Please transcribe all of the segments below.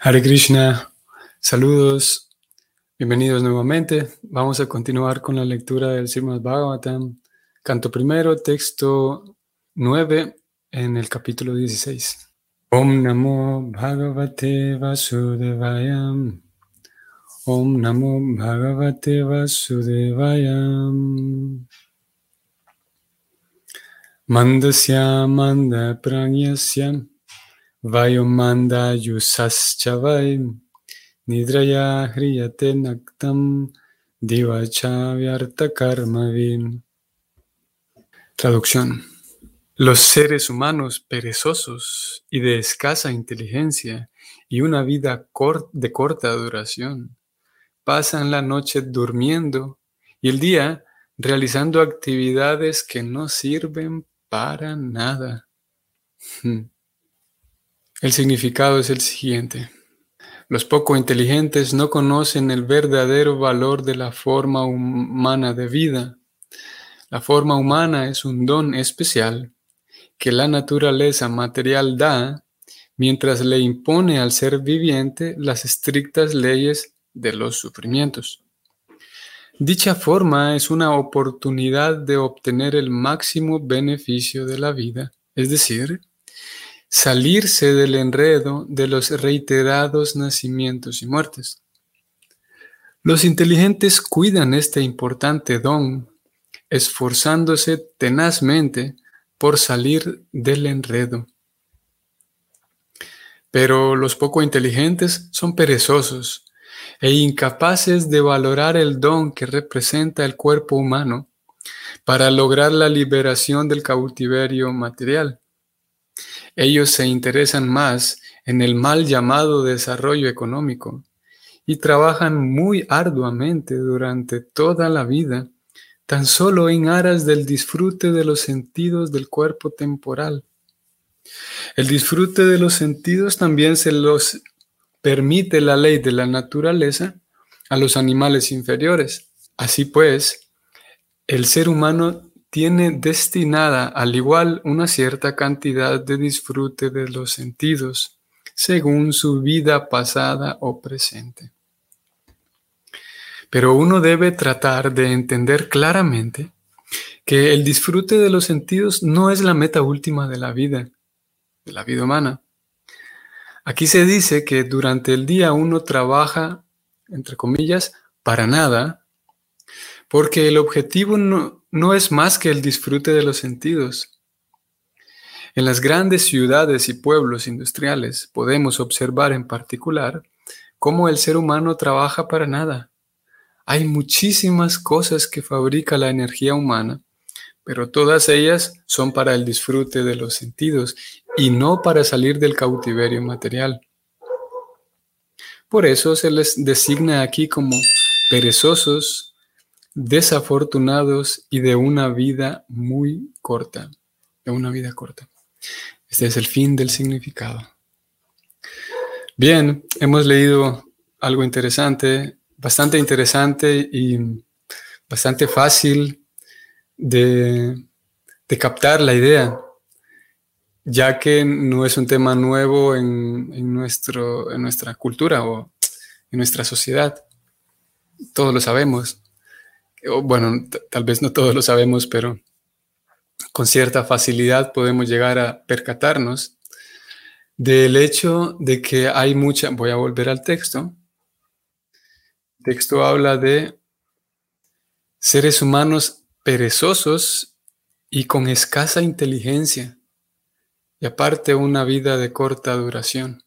Hare Krishna, saludos, bienvenidos nuevamente. Vamos a continuar con la lectura del Srimad Bhagavatam, canto primero, texto 9 en el capítulo 16. Om Namo Bhagavate Vasudevayam. Om Namo Bhagavate Vasudevayam. Mandasya Manda Pranyasya. Vayomanda Yusaschavai Nidraya Hriyate Naktam Divacha Karmavin. Traducción. Los seres humanos perezosos y de escasa inteligencia y una vida de corta duración pasan la noche durmiendo y el día realizando actividades que no sirven para nada. El significado es el siguiente. Los poco inteligentes no conocen el verdadero valor de la forma humana de vida. La forma humana es un don especial que la naturaleza material da mientras le impone al ser viviente las estrictas leyes de los sufrimientos. Dicha forma es una oportunidad de obtener el máximo beneficio de la vida, es decir, salirse del enredo de los reiterados nacimientos y muertes. Los inteligentes cuidan este importante don, esforzándose tenazmente por salir del enredo. Pero los poco inteligentes son perezosos e incapaces de valorar el don que representa el cuerpo humano para lograr la liberación del cautiverio material. Ellos se interesan más en el mal llamado desarrollo económico y trabajan muy arduamente durante toda la vida, tan solo en aras del disfrute de los sentidos del cuerpo temporal. El disfrute de los sentidos también se los permite la ley de la naturaleza a los animales inferiores. Así pues, el ser humano tiene destinada al igual una cierta cantidad de disfrute de los sentidos, según su vida pasada o presente. Pero uno debe tratar de entender claramente que el disfrute de los sentidos no es la meta última de la vida, de la vida humana. Aquí se dice que durante el día uno trabaja, entre comillas, para nada, porque el objetivo no, no es más que el disfrute de los sentidos. En las grandes ciudades y pueblos industriales podemos observar en particular cómo el ser humano trabaja para nada. Hay muchísimas cosas que fabrica la energía humana, pero todas ellas son para el disfrute de los sentidos y no para salir del cautiverio material. Por eso se les designa aquí como perezosos, desafortunados y de una vida muy corta, de una vida corta. Este es el fin del significado. Bien, hemos leído algo interesante, bastante interesante y bastante fácil de, captar la idea, ya que no es un tema nuevo en, nuestro, en nuestra cultura o en nuestra sociedad. Todos lo sabemos bueno, tal vez no todos lo sabemos, pero con cierta facilidad podemos llegar a percatarnos del hecho de que hay mucha, voy a volver al texto, el texto habla de seres humanos perezosos y con escasa inteligencia, y aparte una vida de corta duración.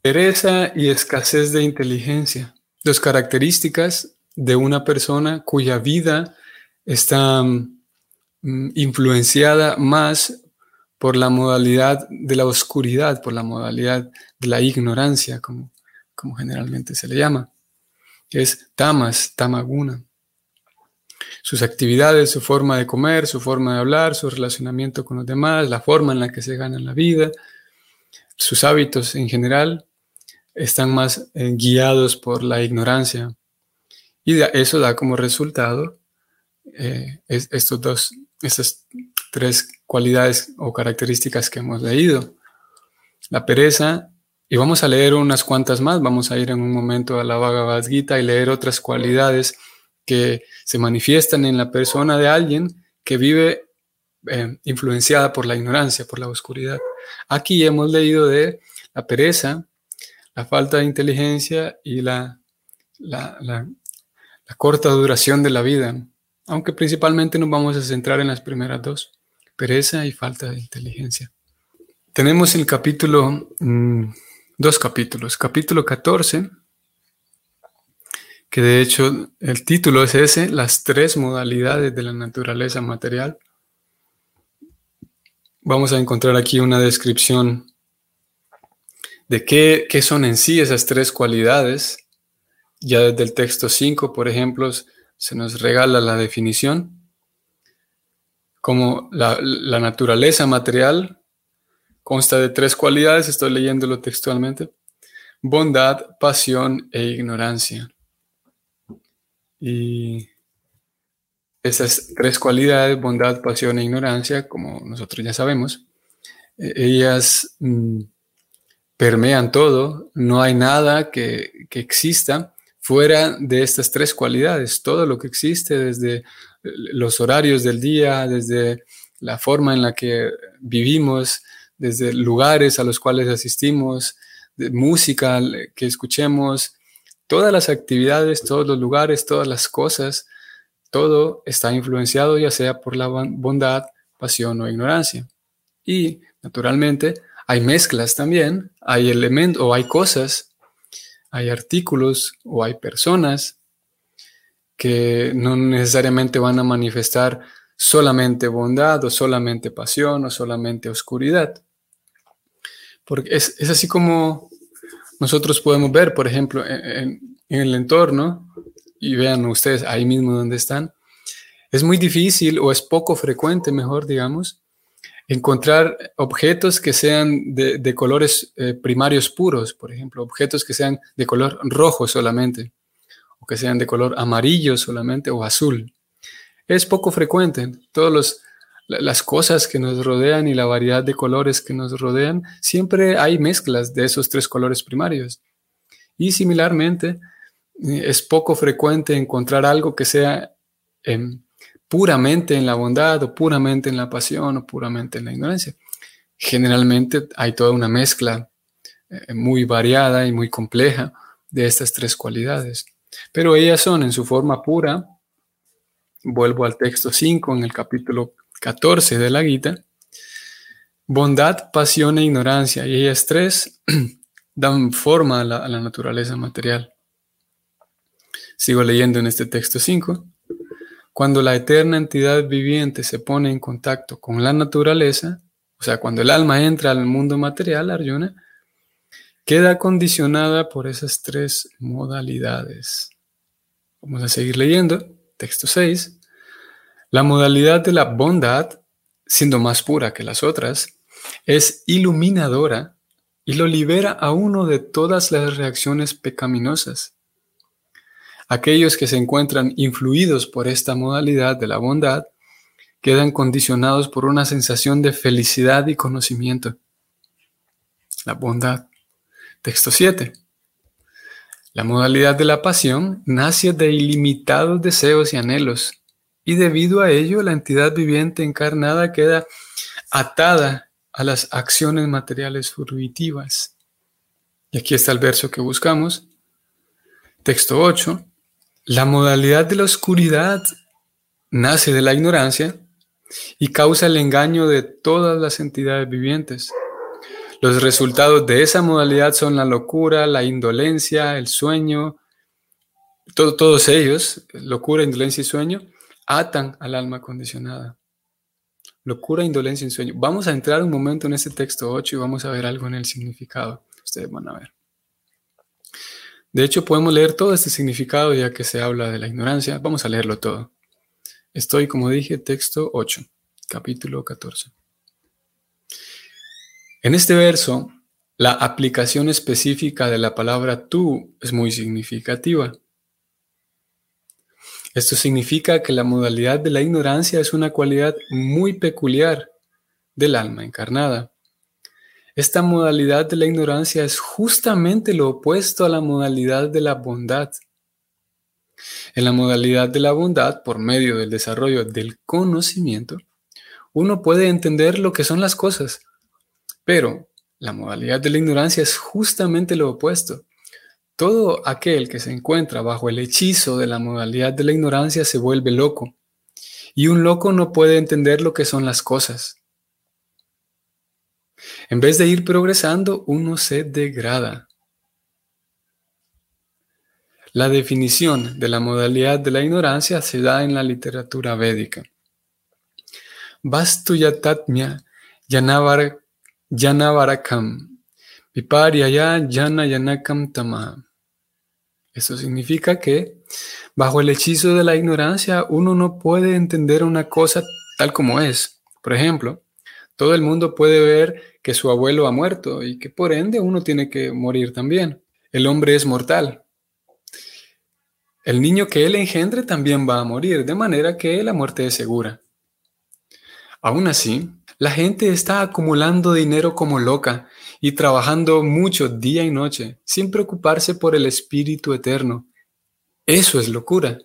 Pereza y escasez de inteligencia, dos características de una persona cuya vida está mm, influenciada más por la modalidad de la oscuridad, por la modalidad de la ignorancia, como, como generalmente se le llama, es tamas, tamaguna. Sus actividades, su forma de comer, su forma de hablar, su relacionamiento con los demás, la forma en la que se gana la vida, sus hábitos en general, están más eh, guiados por la ignorancia, y eso da como resultado eh, estos dos, estas tres cualidades o características que hemos leído. La pereza Y vamos a leer unas cuantas más, vamos a ir en un momento a la Bhagavad Gita y leer otras cualidades que se manifiestan en la persona de alguien que vive eh, influenciada por la ignorancia, por la oscuridad. Aquí hemos leído de la pereza, la falta de inteligencia y la, corta duración de la vida, aunque principalmente nos vamos a centrar en las primeras dos, pereza y falta de inteligencia. Tenemos el capítulo mm, dos capítulos. Capítulo 14, que de hecho el título es ese, las tres modalidades de la naturaleza material. Vamos a encontrar aquí una descripción de qué, qué son en sí esas tres cualidades. Ya desde el texto 5, por ejemplo, se nos regala la definición como la, naturaleza material Consta de tres cualidades, estoy leyéndolo textualmente. Bondad, pasión e ignorancia. Y esas tres cualidades, bondad, pasión e ignorancia, como nosotros ya sabemos, e-, ellas mm, permean todo, no hay nada que, que, exista fuera de estas tres cualidades. Todo lo que existe, desde los horarios del día, desde la forma en la que vivimos, desde lugares a los cuales asistimos, de música que escuchemos, todas las actividades, todos los lugares, todas las cosas, todo está influenciado ya sea por la bondad, pasión o ignorancia. Y naturalmente hay mezclas también, hay elementos o hay cosas, hay artículos o hay personas que no necesariamente van a manifestar solamente bondad o solamente pasión o solamente oscuridad. Porque es, así como nosotros podemos ver, por ejemplo, en, el entorno, y vean ustedes ahí mismo donde están, es muy difícil o es poco frecuente, mejor digamos, encontrar objetos que sean de, colores eh, primarios puros, por ejemplo, objetos que sean de color rojo solamente, o que sean de color amarillo solamente o azul. Es poco frecuente. Todos los las cosas que nos rodean y la variedad de colores que nos rodean, siempre hay mezclas de esos tres colores primarios. Y similarmente, eh, es poco frecuente encontrar algo que sea em, puramente en la bondad o puramente en la pasión o puramente en la ignorancia. Generalmente hay toda una mezcla eh, muy variada y muy compleja de estas tres cualidades. Pero ellas son en su forma pura, vuelvo al texto 5 en el capítulo 14 de la Gita, bondad, pasión e ignorancia, y ellas tres dan forma a la, naturaleza material. Sigo leyendo en este texto 5. Cuando la eterna entidad viviente se pone en contacto con la naturaleza, o sea, cuando el alma entra al mundo material, Arjuna, queda condicionada por esas tres modalidades. Vamos a seguir leyendo. Texto 6. La modalidad de la bondad, siendo más pura que las otras, es iluminadora y lo libera a uno de todas las reacciones pecaminosas. Aquellos que se encuentran influidos por esta modalidad de la bondad quedan condicionados por una sensación de felicidad y conocimiento. La bondad. Texto 7. La modalidad de la pasión nace de ilimitados deseos y anhelos y debido a ello la entidad viviente encarnada queda atada a las acciones materiales fruitivas. Y aquí está el verso que buscamos. Texto 8. La modalidad de la oscuridad nace de la ignorancia y causa el engaño de todas las entidades vivientes. Los resultados de esa modalidad son la locura, la indolencia, el sueño, todos ellos, locura, indolencia y sueño, atan al alma condicionada. Locura, indolencia y sueño. Vamos a entrar un momento en este texto 8 y vamos a ver algo en el significado. Ustedes van a ver. De hecho, podemos leer todo este significado ya que se habla de la ignorancia. Vamos a leerlo todo. Estoy, como dije, texto 8, capítulo 14. En este verso, la aplicación específica de la palabra tú es muy significativa. Esto significa que la modalidad de la ignorancia es una cualidad muy peculiar del alma encarnada. Esta modalidad de la ignorancia es justamente lo opuesto a la modalidad de la bondad. En la modalidad de la bondad, por medio del desarrollo del conocimiento, uno puede entender lo que son las cosas, pero la modalidad de la ignorancia es justamente lo opuesto. Todo aquel que se encuentra bajo el hechizo de la modalidad de la ignorancia se vuelve loco, y un loco no puede entender lo que son las cosas. En vez de ir progresando, uno se degrada. La definición de la modalidad de la ignorancia se da en la literatura védica. Vastu yatatmya yanavarakam viparyaya yana yanakam tamaha. Esto significa que bajo el hechizo de la ignorancia uno no puede entender una cosa tal como es. Por ejemplo, todo el mundo puede ver que su abuelo ha muerto y que por ende uno tiene que morir también. El hombre es mortal. El niño que él engendre también va a morir, de manera que la muerte es segura. Aún así, la gente está acumulando dinero como loca y trabajando mucho día y noche, sin preocuparse por el espíritu eterno. Eso es locura.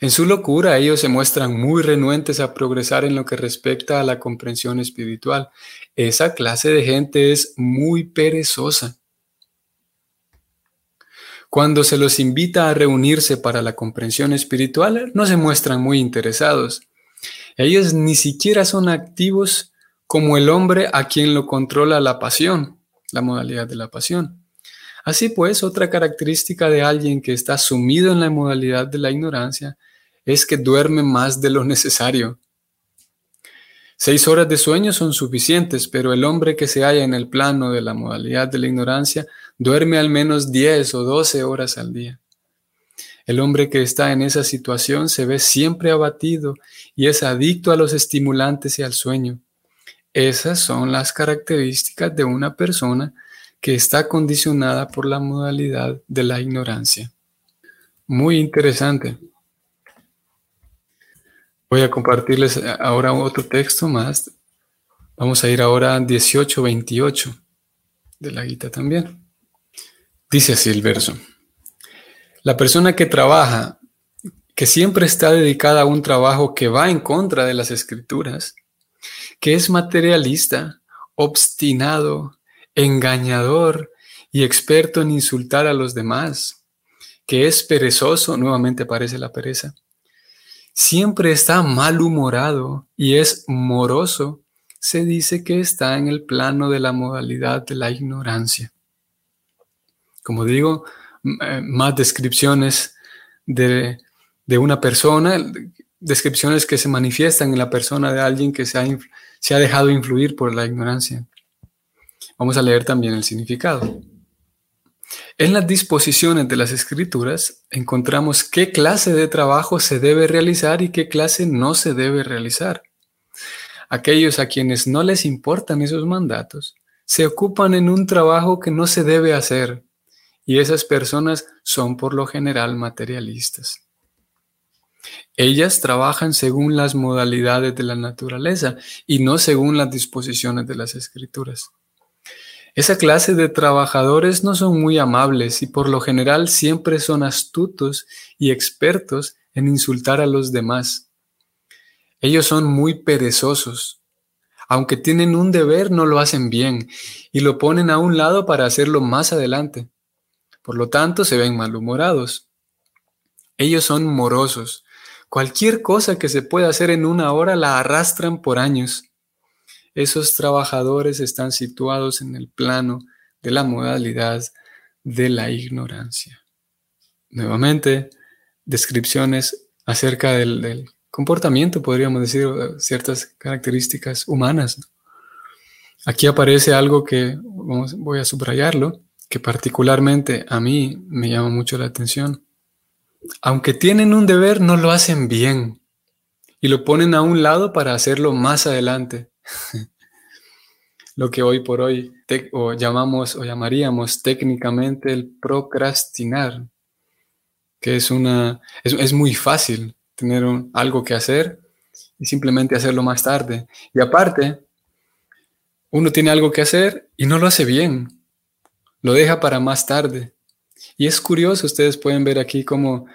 En su locura ellos se muestran muy renuentes a progresar en lo que respecta a la comprensión espiritual. Esa clase de gente es muy perezosa. Cuando se los invita a reunirse para la comprensión espiritual, no se muestran muy interesados. Ellos ni siquiera son activos como el hombre a quien lo controla la pasión, la modalidad de la pasión. Así pues, otra característica de alguien que está sumido en la modalidad de la ignorancia es que duerme más de lo necesario. Seis horas de sueño son suficientes, pero el hombre que se halla en el plano de la modalidad de la ignorancia duerme al menos diez o doce horas al día. El hombre que está en esa situación se ve siempre abatido y es adicto a los estimulantes y al sueño. Esas son las características de una persona que está condicionada por la modalidad de la ignorancia. Muy interesante. Voy a compartirles ahora otro texto más. Vamos a ir ahora a 18-28 de la Gita también. Dice así el verso. La persona que trabaja, que siempre está dedicada a un trabajo que va en contra de las escrituras, que es materialista, obstinado, engañador y experto en insultar a los demás, que es perezoso, nuevamente aparece la pereza, siempre está malhumorado y es moroso, se dice que está en el plano de la modalidad de la ignorancia. Como digo, eh, más descripciones de, una persona, descripciones que se manifiestan en la persona de alguien que se ha, se ha dejado influir por la ignorancia. Vamos a leer también el significado. En las disposiciones de las escrituras encontramos qué clase de trabajo se debe realizar y qué clase no se debe realizar. Aquellos a quienes no les importan esos mandatos se ocupan en un trabajo que no se debe hacer y esas personas son por lo general materialistas. Ellas trabajan según las modalidades de la naturaleza y no según las disposiciones de las escrituras. Esa clase de trabajadores no son muy amables y por lo general siempre son astutos y expertos en insultar a los demás. Ellos son muy perezosos. Aunque tienen un deber, no lo hacen bien y lo ponen a un lado para hacerlo más adelante. Por lo tanto, se ven malhumorados. Ellos son morosos. Cualquier cosa que se pueda hacer en una hora la arrastran por años. Esos trabajadores están situados en el plano de la modalidad de la ignorancia. Nuevamente, descripciones acerca del, comportamiento, podríamos decir, ciertas características humanas. Aquí aparece algo que voy a subrayarlo, que particularmente a mí me llama mucho la atención. Aunque tienen un deber, no lo hacen bien y lo ponen a un lado para hacerlo más adelante. Lo que hoy por hoy o llamamos o llamaríamos técnicamente el procrastinar, que es una es, muy fácil tener algo que hacer y simplemente hacerlo más tarde. Y aparte, uno tiene algo que hacer y no lo hace bien, lo deja para más tarde. Y es curioso, ustedes pueden ver aquí cómo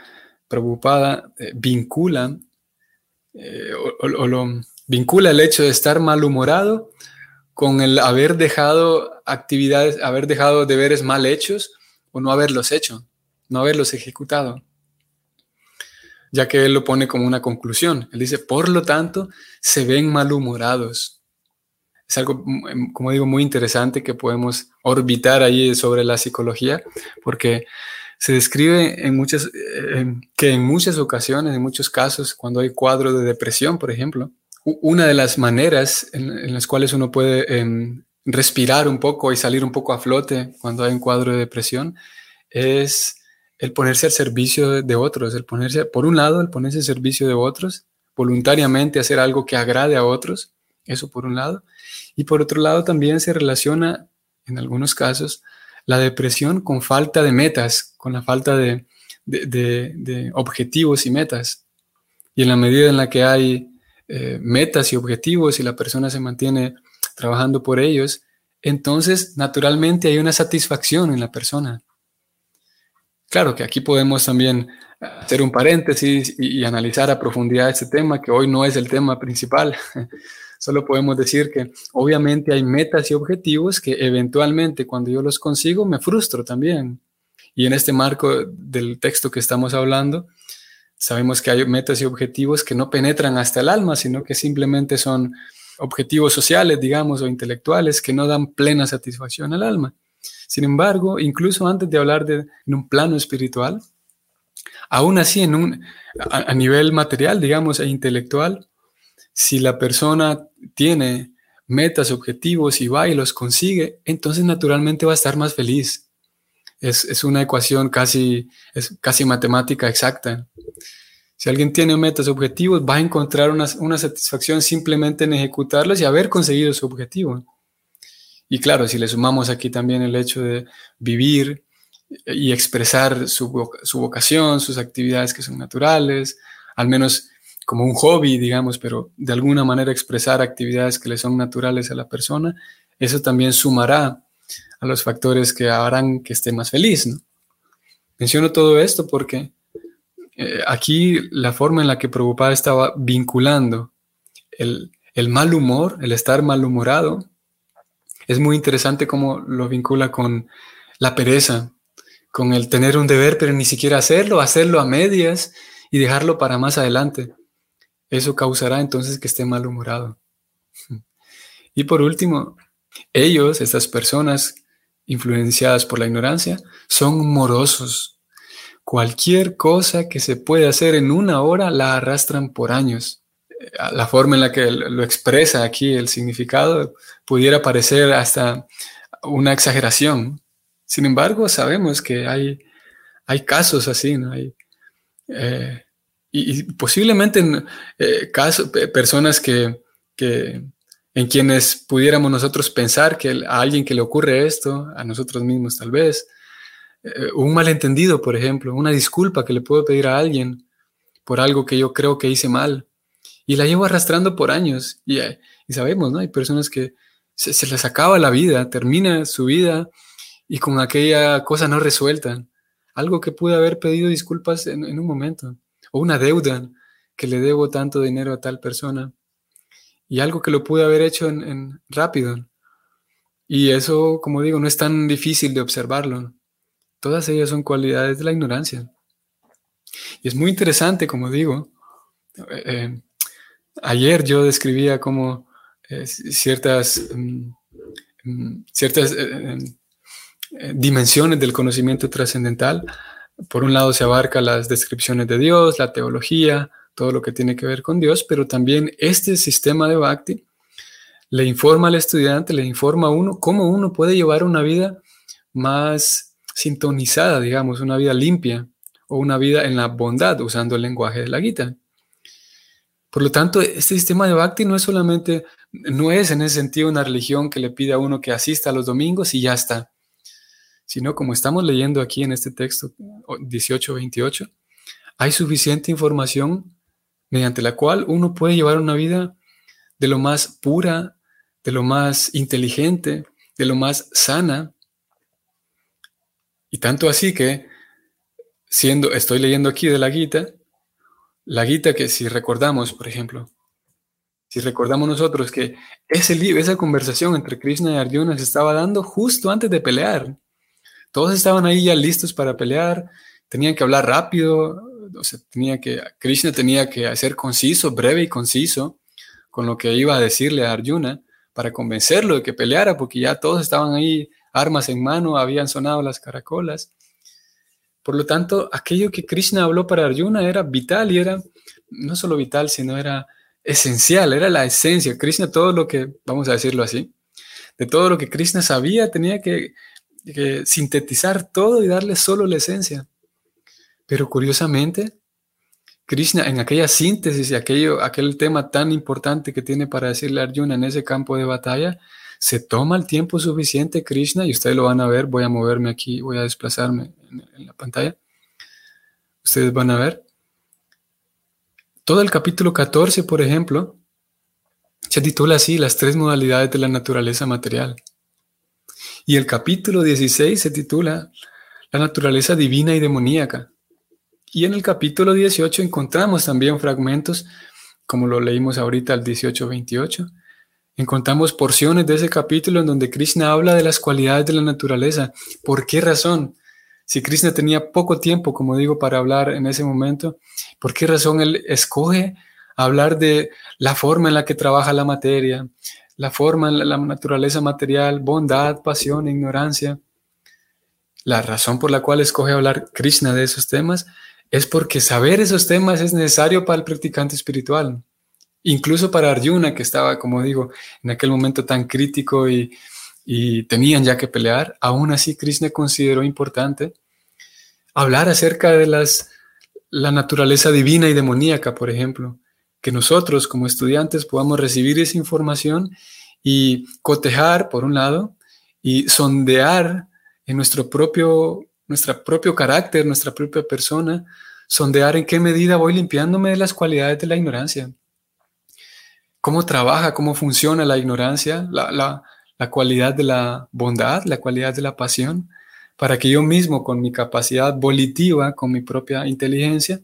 Prabhupada eh, vincula eh, o, lo vincula el hecho de estar malhumorado con el haber dejado actividades, haber dejado deberes mal hechos o no haberlos hecho, no haberlos ejecutado. Ya que él lo pone como una conclusión. Él dice, por lo tanto, se ven malhumorados. Es algo, mm, como digo, muy interesante que podemos orbitar ahí sobre la psicología, porque se describe en muchas, eh, que en muchas ocasiones, en muchos casos, cuando hay cuadro de depresión, por ejemplo, una de las maneras en, las cuales uno puede em, respirar un poco y salir un poco a flote cuando hay un cuadro de depresión es el ponerse al servicio de otros, el ponerse, por un lado, el ponerse al servicio de otros, voluntariamente hacer algo que agrade a otros, eso por un lado, y por otro lado también se relaciona, en algunos casos, la depresión con falta de metas, con la falta de, objetivos y metas. Y en la medida en la que hay eh, metas y objetivos y la persona se mantiene trabajando por ellos, entonces naturalmente hay una satisfacción en la persona. Claro que aquí podemos también hacer un paréntesis y, y analizar a profundidad este tema, que hoy no es el tema principal. Solo podemos decir que obviamente hay metas y objetivos que eventualmente cuando yo los consigo me frustro también. Y en este marco del texto que estamos hablando, sabemos que hay metas y objetivos que no penetran hasta el alma, sino que simplemente son objetivos sociales, digamos, o intelectuales que no dan plena satisfacción al alma. Sin embargo, incluso antes de hablar de en un plano espiritual, aún así en un, a nivel material, digamos, e intelectual, si la persona tiene metas, objetivos y va y los consigue, entonces naturalmente va a estar más feliz. Es, una ecuación casi, es casi matemática exacta. Si alguien tiene metas, objetivos, va a encontrar una, una satisfacción simplemente en ejecutarlos y haber conseguido su objetivo. Y claro, si le sumamos aquí también el hecho de vivir y expresar su, su vocación, sus actividades que son naturales, al menos como un hobby, digamos, pero de alguna manera expresar actividades que le son naturales a la persona, eso también sumará a los factores que harán que esté más feliz. ¿no? Menciono todo esto porque eh, aquí la forma en la que Prabhupada estaba vinculando el, el mal humor, el estar malhumorado, es muy interesante cómo lo vincula con la pereza, con el tener un deber pero ni siquiera hacerlo, hacerlo a medias y dejarlo para más adelante eso causará entonces que esté malhumorado. Y por último, ellos, estas personas influenciadas por la ignorancia, son morosos. Cualquier cosa que se puede hacer en una hora la arrastran por años. La forma en la que lo expresa aquí el significado pudiera parecer hasta una exageración. Sin embargo, sabemos que hay, hay casos así, ¿no? Hay, eh, y, posiblemente en eh, casos, personas que, en quienes pudiéramos nosotros pensar que a alguien que le ocurre esto, a nosotros mismos tal vez, eh, un malentendido, por ejemplo, una disculpa que le puedo pedir a alguien por algo que yo creo que hice mal, y la llevo arrastrando por años, y, eh, sabemos, ¿no? Hay personas que se, les acaba la vida, termina su vida y con aquella cosa no resuelta, algo que pude haber pedido disculpas en un momento o una deuda que le debo tanto dinero a tal persona y algo que lo pude haber hecho en, rápido. Y eso, como digo, no es tan difícil de observarlo. Todas ellas son cualidades de la ignorancia. Y es muy interesante, como digo, eh, eh, ayer yo describía como eh, ciertas, mm, mm, ciertas dimensiones del conocimiento trascendental por un lado se abarca las descripciones de Dios, la teología, todo lo que tiene que ver con Dios, pero también este sistema de Bhakti le informa al estudiante, le informa a uno cómo uno puede llevar una vida más sintonizada, digamos, una vida limpia o una vida en la bondad, usando el lenguaje de la Gita. Por lo tanto, este sistema de Bhakti no es solamente, no es en ese sentido una religión que le pide a uno que asista a los domingos y ya está sino como estamos leyendo aquí en este texto 18-28, hay suficiente información mediante la cual uno puede llevar una vida de lo más pura, de lo más inteligente, de lo más sana. Y tanto así que, siendo, estoy leyendo aquí de la Gita, la Gita que si recordamos, por ejemplo, si recordamos nosotros que ese libro, esa conversación entre Krishna y Arjuna se estaba dando justo antes de pelear. Todos estaban ahí ya listos para pelear, tenían que hablar rápido, tenía que, Krishna tenía que ser conciso, breve y conciso con lo que iba a decirle a Arjuna para convencerlo de que peleara, porque ya todos estaban ahí, armas en mano, habían sonado las caracolas. Por lo tanto, aquello que Krishna habló para Arjuna era vital y era no solo vital, sino era esencial, era la esencia. Krishna, todo lo que, vamos a decirlo así, de todo lo que Krishna sabía, tenía que, sintetizar todo y darle solo la esencia. Pero curiosamente, Krishna en aquella síntesis y aquello, aquel tema tan importante que tiene para decirle a Arjuna en ese campo de batalla, se toma el tiempo suficiente Krishna, y ustedes lo van a ver, voy a moverme aquí, voy a desplazarme en, la pantalla. Ustedes van a ver. Todo el capítulo 14, por ejemplo, se titula así, las tres modalidades de la naturaleza material. Y el capítulo 16 se titula La naturaleza divina y demoníaca. Y en el capítulo 18 encontramos también fragmentos, como lo leímos ahorita al 18-28. Encontramos porciones de ese capítulo en donde Krishna habla de las cualidades de la naturaleza. ¿Por qué razón? Si Krishna tenía poco tiempo, como digo, para hablar en ese momento, ¿por qué razón él escoge hablar de la forma en la que trabaja la materia, la forma en la naturaleza material, bondad, pasión, ignorancia? La razón por la cual escoge hablar Krishna de esos temas es porque saber esos temas es necesario para el practicante espiritual. Incluso para Arjuna, que estaba, como digo, en aquel momento tan crítico y, tenían ya que pelear, aún así Krishna consideró importante hablar acerca de las, la naturaleza divina y demoníaca, por ejemplo, que nosotros como estudiantes podamos recibir esa información y cotejar, por un lado, y sondear en nuestro propio nuestro propio carácter, nuestra propia persona, sondear en qué medida voy limpiándome de las cualidades de la ignorancia. Cómo trabaja, cómo funciona la ignorancia, la, cualidad de la bondad, la cualidad de la pasión, para que yo mismo, con mi capacidad volitiva, con mi propia inteligencia,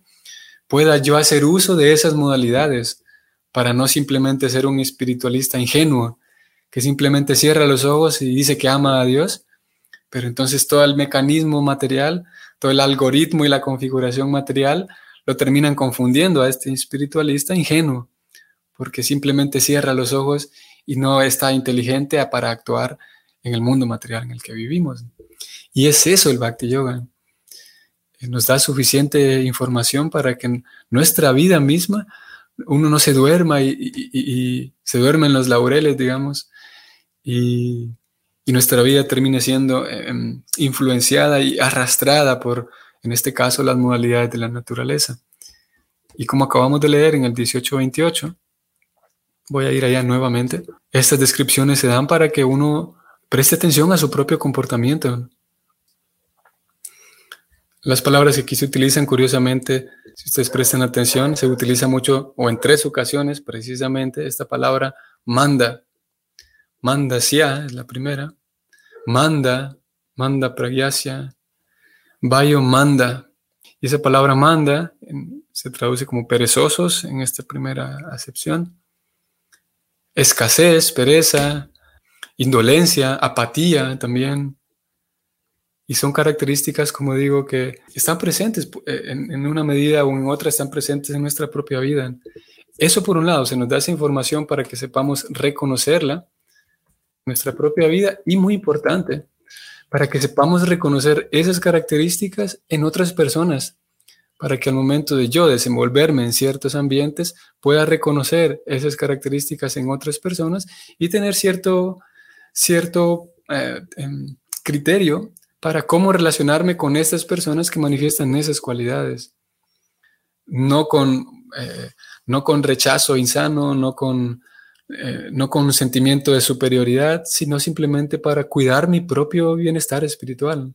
pueda yo hacer uso de esas modalidades para no simplemente ser un espiritualista ingenuo que simplemente cierra los ojos y dice que ama a Dios, pero entonces todo el mecanismo material, todo el algoritmo y la configuración material lo terminan confundiendo a este espiritualista ingenuo, porque simplemente cierra los ojos y no está inteligente para actuar en el mundo material en el que vivimos. Y es eso el Bhakti Yoga. Nos da suficiente información para que en nuestra vida misma uno no se duerma y, y se duerme en los laureles, digamos, y, y nuestra vida termine siendo em, influenciada y arrastrada por, en este caso, las modalidades de la naturaleza. Y como acabamos de leer en el 1828, voy a ir allá nuevamente, estas descripciones se dan para que uno preste atención a su propio comportamiento. Las palabras que aquí se utilizan, curiosamente, si ustedes prestan atención, se utiliza mucho, o en tres ocasiones precisamente, esta palabra manda, Manda Sia es la primera. Manda, manda pragyasya. Vayo manda. Y esa palabra manda se traduce como perezosos en esta primera acepción. Escasez, pereza, indolencia, apatía también. Y son características, como digo, que están presentes eh, en, en, una medida o en otra, están presentes en nuestra propia vida. Eso por un lado, se nos da esa información para que sepamos reconocerla nuestra propia vida y muy importante, para que sepamos reconocer esas características en otras personas, para que al momento de yo desenvolverme en ciertos ambientes pueda reconocer esas características en otras personas y tener cierto, cierto eh, em, criterio para cómo relacionarme con estas personas que manifiestan esas cualidades. No con, eh, no con rechazo insano, no con eh, no con un sentimiento de superioridad, sino simplemente para cuidar mi propio bienestar espiritual.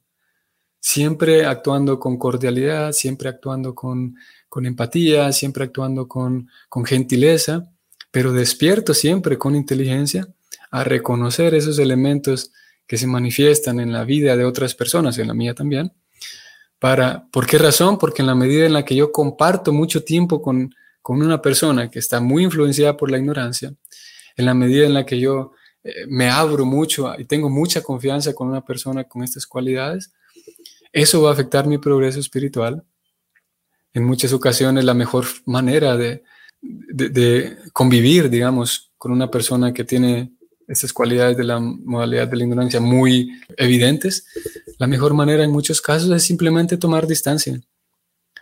Siempre actuando con cordialidad, siempre actuando con, empatía, siempre actuando con, con gentileza, pero despierto siempre con inteligencia a reconocer esos elementos que se manifiestan en la vida de otras personas, en la mía también. Para, ¿Por qué razón? Porque en la medida en la que yo comparto mucho tiempo con, con una persona que está muy influenciada por la ignorancia, en la medida en la que yo eh, me abro mucho y tengo mucha confianza con una persona con estas cualidades, eso va a afectar mi progreso espiritual. En muchas ocasiones la mejor manera de, de, convivir, digamos, con una persona que tiene estas cualidades de la modalidad de la ignorancia muy evidentes, la mejor manera en muchos casos es simplemente tomar distancia,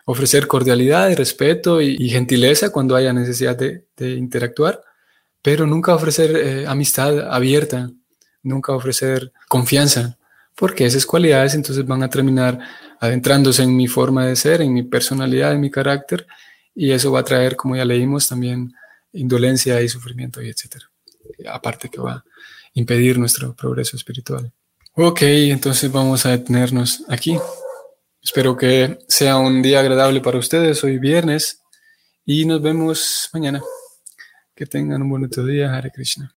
ofrecer cordialidad y respeto y, gentileza cuando haya necesidad de, interactuar, pero nunca ofrecer eh, amistad abierta, nunca ofrecer confianza, porque esas cualidades entonces van a terminar adentrándose en mi forma de ser, en mi personalidad, en mi carácter, y eso va a traer, como ya leímos, también indolencia y sufrimiento y etcétera. Aparte que va a impedir nuestro progreso espiritual. Ok, entonces vamos a detenernos aquí. Espero que sea un día agradable para ustedes. Hoy viernes y nos vemos mañana. Que tengan un bonito día. Hare Krishna.